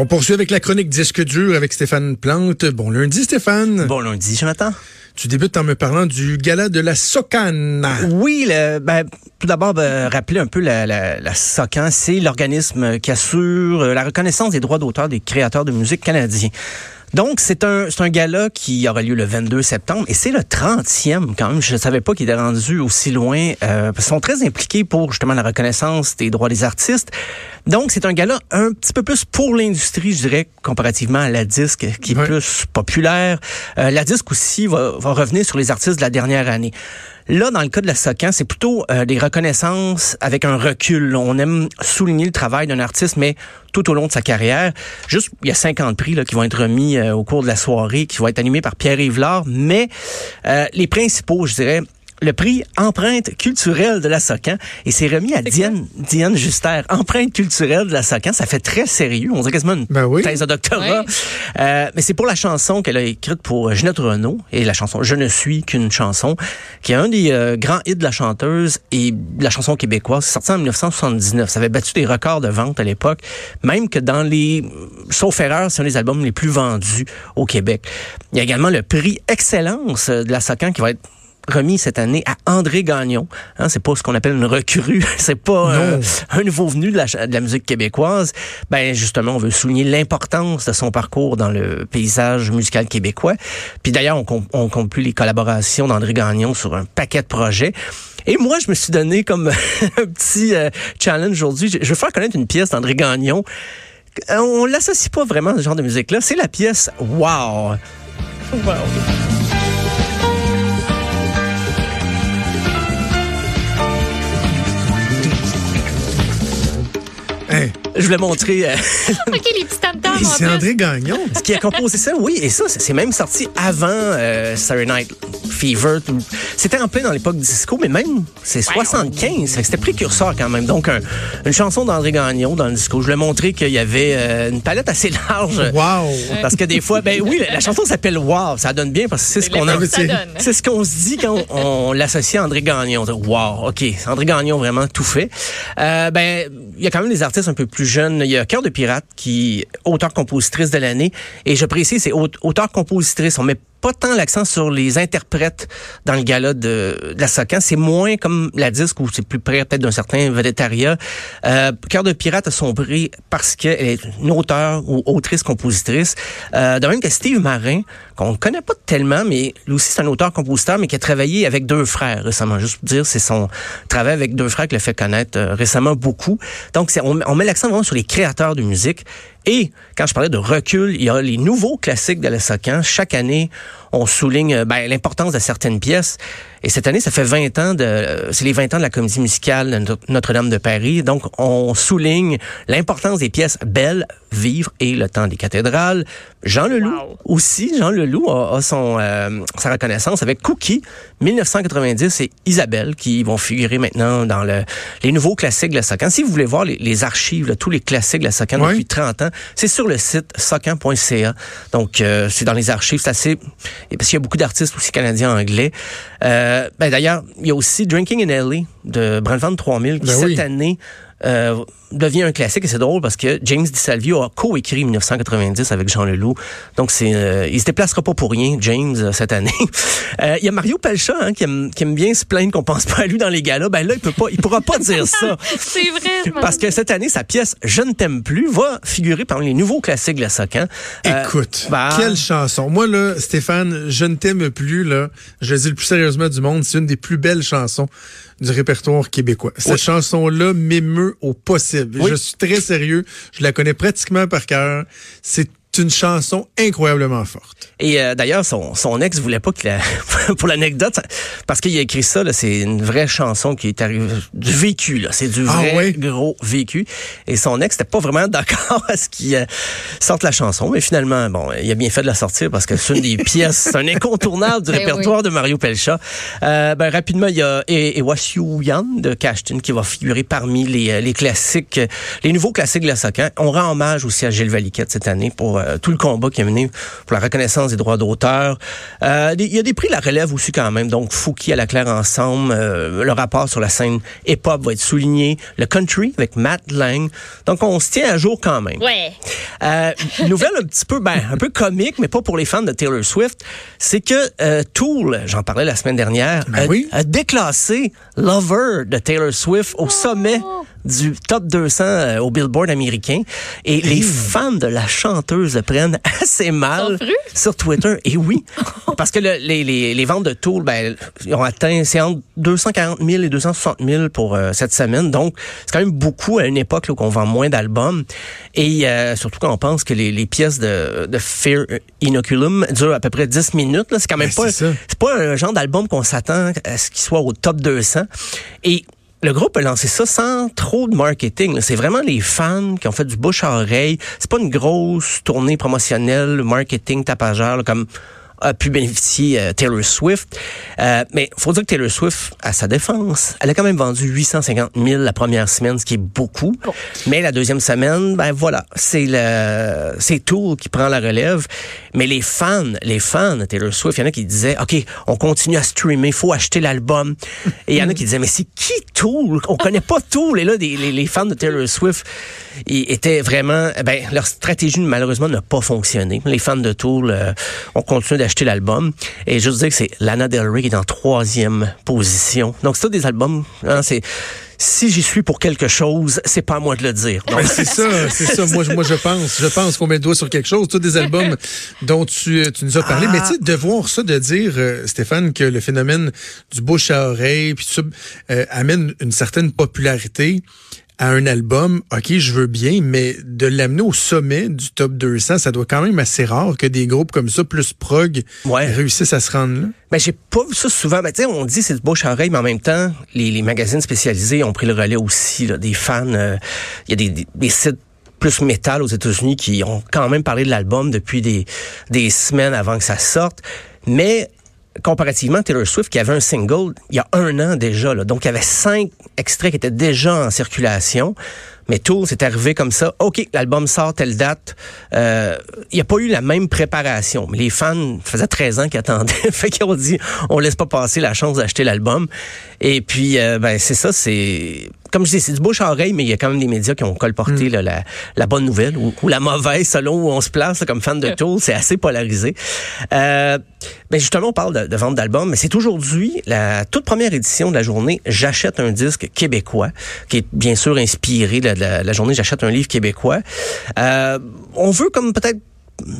On poursuit avec la chronique disque dur avec Stéphane Plante. Bon lundi, Stéphane. Bon lundi, Jonathan. Tu débutes en me parlant du gala de la Socan. Oui, le, ben, tout d'abord, ben, rappeler un peu la, la, la SOCAN, c'est l'organisme qui assure euh, la reconnaissance des droits d'auteur des créateurs de musique canadiens. Donc, c'est un, c'est un gala qui aura lieu le 22 septembre et c'est le 30e quand même. Je ne savais pas qu'il était rendu aussi loin. Euh, ils sont très impliqués pour justement la reconnaissance des droits des artistes. Donc, c'est un gala un petit peu plus pour l'industrie, je dirais, comparativement à la disque qui est plus populaire. Euh, la disque aussi va, va revenir sur les artistes de la dernière année. Là, dans le cas de la SOCAN, c'est plutôt euh, des reconnaissances avec un recul. On aime souligner le travail d'un artiste, mais tout au long de sa carrière. Juste, il y a 50 prix qui vont être remis euh, au cours de la soirée, qui vont être animés par Pierre Yvelard, mais euh, les principaux, je dirais, le prix Empreinte culturelle de la Socan et c'est remis à Diane, Diane Juster. Empreinte culturelle de la Socan, ça fait très sérieux. On dirait quasiment une ben oui. thèse de doctorat. Euh, mais c'est pour la chanson qu'elle a écrite pour Ginette Renault et la chanson Je ne suis qu'une chanson, qui est un des euh, grands hits de la chanteuse et de la chanson québécoise. C'est sorti en 1979. Ça avait battu des records de vente à l'époque. Même que dans les, sauf erreur, c'est un des albums les plus vendus au Québec. Il y a également le prix Excellence de la Socan qui va être remis cette année à André Gagnon. Hein, c'est pas ce qu'on appelle une recrue, c'est pas euh, un nouveau venu de la, de la, musique québécoise. Ben justement, on veut souligner l'importance de son parcours dans le paysage musical québécois. Puis d'ailleurs, on, on conclut les collaborations d'André Gagnon sur un paquet de projets. Et moi, je me suis donné comme un petit euh, challenge aujourd'hui. Je, je veux faire connaître une pièce d'André Gagnon. On l'associe pas vraiment à ce genre de musique-là. C'est la pièce Wow. Wow. Je voulais montrer. Euh, OK, les petits tam C'est André Gagnon. Ce qui a composé ça, oui. Et ça, c'est même sorti avant euh, Saturday Night Fever. C'était en plein dans l'époque disco, mais même, c'est 75. C'était précurseur quand même. Donc, un, une chanson d'André Gagnon dans le disco. Je voulais montrer qu'il y avait euh, une palette assez large. Wow! Parce que des fois, ben oui, la, la chanson s'appelle Wow. Ça donne bien parce que c'est ce qu'on a. C'est ce qu'on se dit quand on, on l'associe à André Gagnon. Wow, OK. André Gagnon vraiment tout fait. Euh, ben, il y a quand même des artistes un peu plus jeune. Il y a Cœur de pirate qui est auteur-compositrice de l'année. Et je précise, c'est auteur-compositrice. On met pas tant l'accent sur les interprètes dans le gala de, de la Socan. C'est moins comme la disque où c'est plus près peut-être d'un certain vedettariat. Euh, Cœur de pirate a prix parce qu'elle est une auteure ou autrice-compositrice. Euh, de même que Steve Marin, qu'on ne connaît pas tellement, mais lui aussi c'est un auteur-compositeur, mais qui a travaillé avec deux frères récemment. Juste pour dire, c'est son travail avec deux frères qui l'a fait connaître euh, récemment beaucoup. Donc, on, on met l'accent vraiment sur les créateurs de musique. Et quand je parlais de recul, il y a les nouveaux classiques de la. Chaque année, on souligne ben, l'importance de certaines pièces. Et cette année, ça fait 20 ans de, c'est les 20 ans de la comédie musicale Notre-Dame de Paris. Donc, on souligne l'importance des pièces Belles, Vivre et Le Temps des cathédrales. Jean Leloup wow. aussi. Jean Leloup a, a son, euh, sa reconnaissance avec Cookie, 1990 et Isabelle qui vont figurer maintenant dans le, les nouveaux classiques de la Socan. Si vous voulez voir les, les archives, là, tous les classiques de la Socan oui. depuis 30 ans, c'est sur le site socan.ca. Donc, euh, c'est dans les archives. C'est assez, parce qu'il y a beaucoup d'artistes aussi canadiens anglais. Euh, ben d'ailleurs, il y a aussi Drinking in L.A. de Brandvan 3000 qui ben cette oui. année euh, devient un classique et c'est drôle parce que James DiSalvio a coécrit 1990 avec Jean Leloup. Donc c'est euh, il se déplacera pas pour rien James euh, cette année. Il y a Mario Pelcha hein, qui, aime, qui aime bien se plaindre qu'on pense pas à lui dans les galas. Ben là il peut pas il pourra pas dire ça. c'est vrai. Parce que cette année sa pièce Je ne t'aime plus va figurer parmi les nouveaux classiques de la Socan. Écoute, bah, quelle chanson. Moi là Stéphane, Je ne t'aime plus là, je le dis le plus sérieusement du monde, c'est une des plus belles chansons du répertoire québécois. Cette oui. chanson-là m'émeut au possible. Oui. Je suis très sérieux. Je la connais pratiquement par cœur. C'est une chanson incroyablement forte. Et euh, d'ailleurs, son, son ex voulait pas qu'il pour l'anecdote, parce qu'il a écrit ça, c'est une vraie chanson qui est arrivée du vécu, là. C'est du vrai ah, oui? gros vécu. Et son ex n'était pas vraiment d'accord à ce qu'il euh, sorte la chanson, mais finalement, bon, il a bien fait de la sortir parce que c'est une des pièces, c'est un incontournable du répertoire oui. de Mario Pelcha. Euh, ben, rapidement, il y a Ewasiu Yan de Cashton qui va figurer parmi les, les classiques, les nouveaux classiques de la Socan. On rend hommage aussi à Gilles Valiquette cette année pour tout le combat qui a mené pour la reconnaissance des droits d'auteur. Il y a des prix de la relève aussi quand même. Donc, Fouki à la claire ensemble. le rapport sur la scène hip-hop va être souligné. Le country avec Matt Lang. Donc, on se tient à jour quand même. Ouais. nouvelle un petit peu, ben, un peu comique, mais pas pour les fans de Taylor Swift. C'est que Tool, j'en parlais la semaine dernière, ben a, déclassé Lover de Taylor Swift au sommet oh du top 200 euh, au Billboard américain. Et les fans de la chanteuse prennent assez mal sur Twitter. Et oui, parce que le, les, les, les, ventes de Tool, ben, ils ont atteint, c'est entre 240 000 et 260 000 pour euh, cette semaine. Donc, c'est quand même beaucoup à une époque où on vend moins d'albums. Et euh, surtout quand on pense que les, les pièces de, de Fear Inoculum durent à peu près 10 minutes. C'est quand même ben, pas, c'est pas un genre d'album qu'on s'attend à ce qu'il soit au top 200. Et le groupe a lancé ça sans trop de marketing. C'est vraiment les fans qui ont fait du bouche à oreille. C'est pas une grosse tournée promotionnelle, marketing tapageur, comme a pu bénéficier euh, Taylor Swift. Euh, mais faut dire que Taylor Swift, à sa défense, elle a quand même vendu 850 000 la première semaine, ce qui est beaucoup. Mais la deuxième semaine, ben voilà, c'est le c'est Tool qui prend la relève. Mais les fans, les fans de Taylor Swift, il y en a qui disaient, ok, on continue à streamer, faut acheter l'album. Et il y en a qui disaient, mais c'est qui Tool? On connaît pas Tool. Et là, les, les, fans de Taylor Swift ils étaient vraiment, ben leur stratégie malheureusement n'a pas fonctionné. Les fans de Tool euh, ont continué acheter l'album. Et je veux dire que c'est Lana Del Rey qui est en troisième position. Donc, c'est des albums, hein, c'est si j'y suis pour quelque chose, c'est pas à moi de le dire. Ben, c'est ça, c'est ça. Moi, moi, je pense, je pense qu'on met le doigt sur quelque chose. Tous des albums dont tu, tu nous as parlé, mais tu sais, de voir ça, de dire, euh, Stéphane, que le phénomène du bouche à oreille, puis euh, amène une certaine popularité à un album, OK, je veux bien, mais de l'amener au sommet du top 200, ça doit quand même assez rare que des groupes comme ça, plus prog, réussissent à se rendre là. Ben, j'ai pas vu ça souvent. Ben, tu sais, on dit c'est de bouche à oreille, mais en même temps, les, les magazines spécialisés ont pris le relais aussi, là, des fans. Euh, il y a des, des, des sites plus métal aux États-Unis qui ont quand même parlé de l'album depuis des, des semaines avant que ça sorte. Mais comparativement, Taylor Swift, qui avait un single il y a un an déjà. Là. Donc, il y avait cinq extraits qui étaient déjà en circulation. Mais Tool, c'est arrivé comme ça. OK, l'album sort telle date. Euh, il n'y a pas eu la même préparation. Mais les fans, ça faisait 13 ans qu'ils attendaient. fait qu'ils ont dit, on laisse pas passer la chance d'acheter l'album. Et puis, euh, ben, c'est ça, c'est comme je dis, c'est du bouche à oreille, mais il y a quand même des médias qui ont colporté mm. la, la, bonne nouvelle ou, la mauvaise selon où on se place comme fan de Tool. C'est assez polarisé. Euh, ben justement, on parle de, vente d'albums, mais c'est aujourd'hui la toute première édition de la journée J'achète un disque québécois, qui est bien sûr inspiré de la, journée J'achète un livre québécois. Euh, on veut comme peut-être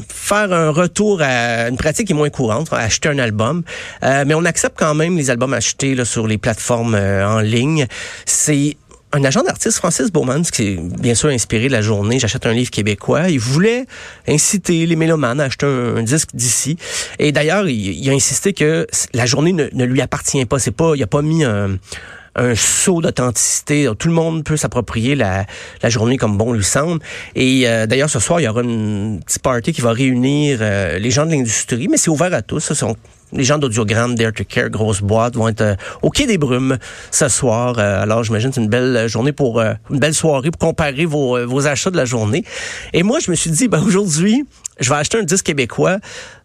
faire un retour à une pratique qui est moins courante, acheter un album, euh, mais on accepte quand même les albums achetés là, sur les plateformes euh, en ligne. C'est un agent d'artiste, Francis Bowman, qui est bien sûr inspiré de la journée J'achète un livre québécois. Il voulait inciter les mélomanes à acheter un, disque d'ici. Et d'ailleurs, il, a insisté que la journée ne, ne lui appartient pas. C'est pas, il a pas mis un, un saut d'authenticité. Tout le monde peut s'approprier la, la journée comme bon lui semble. Et euh, d'ailleurs, ce soir, il y aura une petite party qui va réunir euh, les gens de l'industrie, mais c'est ouvert à tous. Ce sont les gens d'Audiogramme, Dare to Care, grosse boîte, vont être euh, au Quai des Brumes ce soir. alors, j'imagine c'est une belle journée pour une belle soirée pour comparer vos, vos achats de la journée. Et moi, je me suis dit, ben aujourd'hui, je vais acheter un disque québécois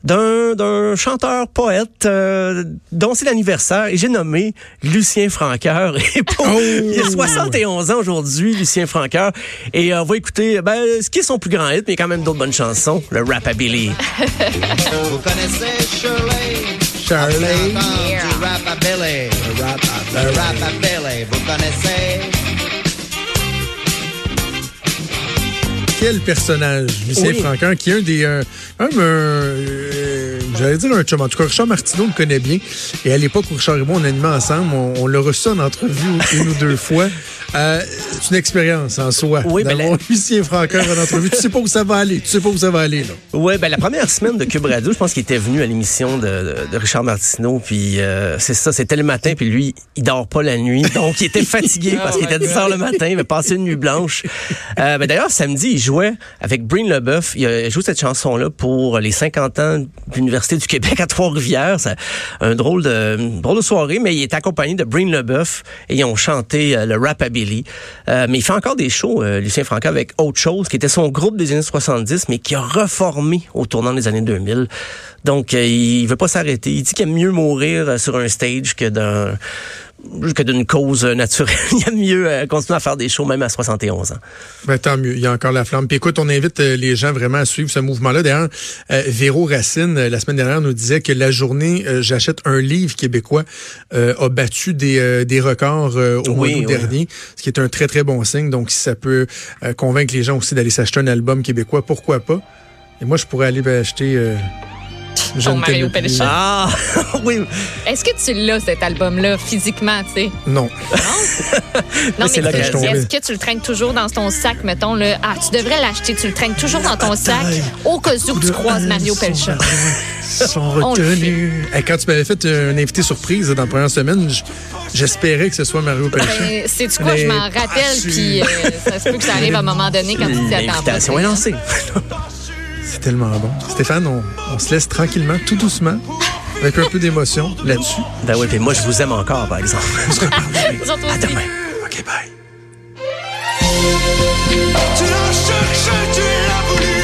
d'un chanteur poète euh, dont c'est l'anniversaire et j'ai nommé Lucien Franqueur. Et pour, oh! Il a 71 ans aujourd'hui, Lucien Franqueur. Et on va écouter ben, ce qui est son plus grand hit, mais il y a quand même d'autres bonnes chansons, le Rapabilly. Vous connaissez Shirley? Shirley. Yeah. Rapabilly. Le Rapabilly. Vous connaissez? Quel personnage, Lucien oui. qui est un des. un, euh, j'allais dire un chum. En tout cas, Richard Martineau le connaît bien. Et à l'époque où Richard et moi, on animait ensemble, on, on l'a reçu en entrevue une ou deux fois. Euh, c'est une expérience en soi. Oui, ben la... Lucien Franqueur en entrevue. tu sais pas où ça va aller. Tu sais pas où ça va aller. Là. Oui, ben la première semaine de Cube Radio, je pense qu'il était venu à l'émission de, de, Richard Martineau. Puis euh, c'est ça, c'était le matin. Puis lui, il dort pas la nuit. Donc, il était fatigué parce qu'il était 10 heures le matin. Il avait passé une nuit blanche. Euh, ben, D'ailleurs, samedi, il jouait avec Breen Leboeuf. Il a joué cette chanson-là pour les 50 ans de l'Université du Québec à Trois-Rivières. C'est un drôle de, drôle de soirée, mais il est accompagné de Breen Leboeuf et ils ont chanté le rap Euh, mais il fait encore des shows, euh, Lucien Franca, avec Autre Chose, qui était son groupe des années 70, mais qui a reformé au tournant des années 2000. Donc, euh, il veut pas s'arrêter. Il dit qu'il aime mieux mourir sur un stage que d'un que d'une cause naturelle. il y a mieux euh, continuer à faire des shows même à 71 ans. Ben, tant mieux, il y a encore la flamme. Puis écoute, on invite euh, les gens vraiment à suivre ce mouvement-là. D'ailleurs, euh, Véro Racine, la semaine dernière, nous disait que la journée J'achète un livre québécois a battu des, des records au mois d'août dernier, ce qui est un très, très bon signe. Donc, si ça peut convaincre les gens aussi d'aller s'acheter un album québécois, pourquoi pas? Et moi, je pourrais aller ben, ton Mario Pelcha. Ah, oui. Est-ce que tu l'as, cet album-là, physiquement, tu sais? Non. Non? non, mais est-ce que tu le traînes toujours dans ton sac, mettons, le Ah, tu devrais l'acheter, tu le traînes toujours dans ton sac au cas où tu croises Mario Pelcha. Sont retenus. quand tu m'avais fait un invité surprise dans la première semaine, j'espérais que ce soit Mario. Ben, C'est-tu quoi? Je m'en rappelle, puis euh, ça se peut que ça arrive à un moment donné quand tu t'y attends pas. L'invitation est lancée. C'est tellement bon. Stéphane, on, se laisse tranquillement, tout doucement, avec un peu d'émotion là-dessus. Ben oui, puis moi, je vous aime encore, par exemple. à demain. OK, bye. Tu tu l'as voulu.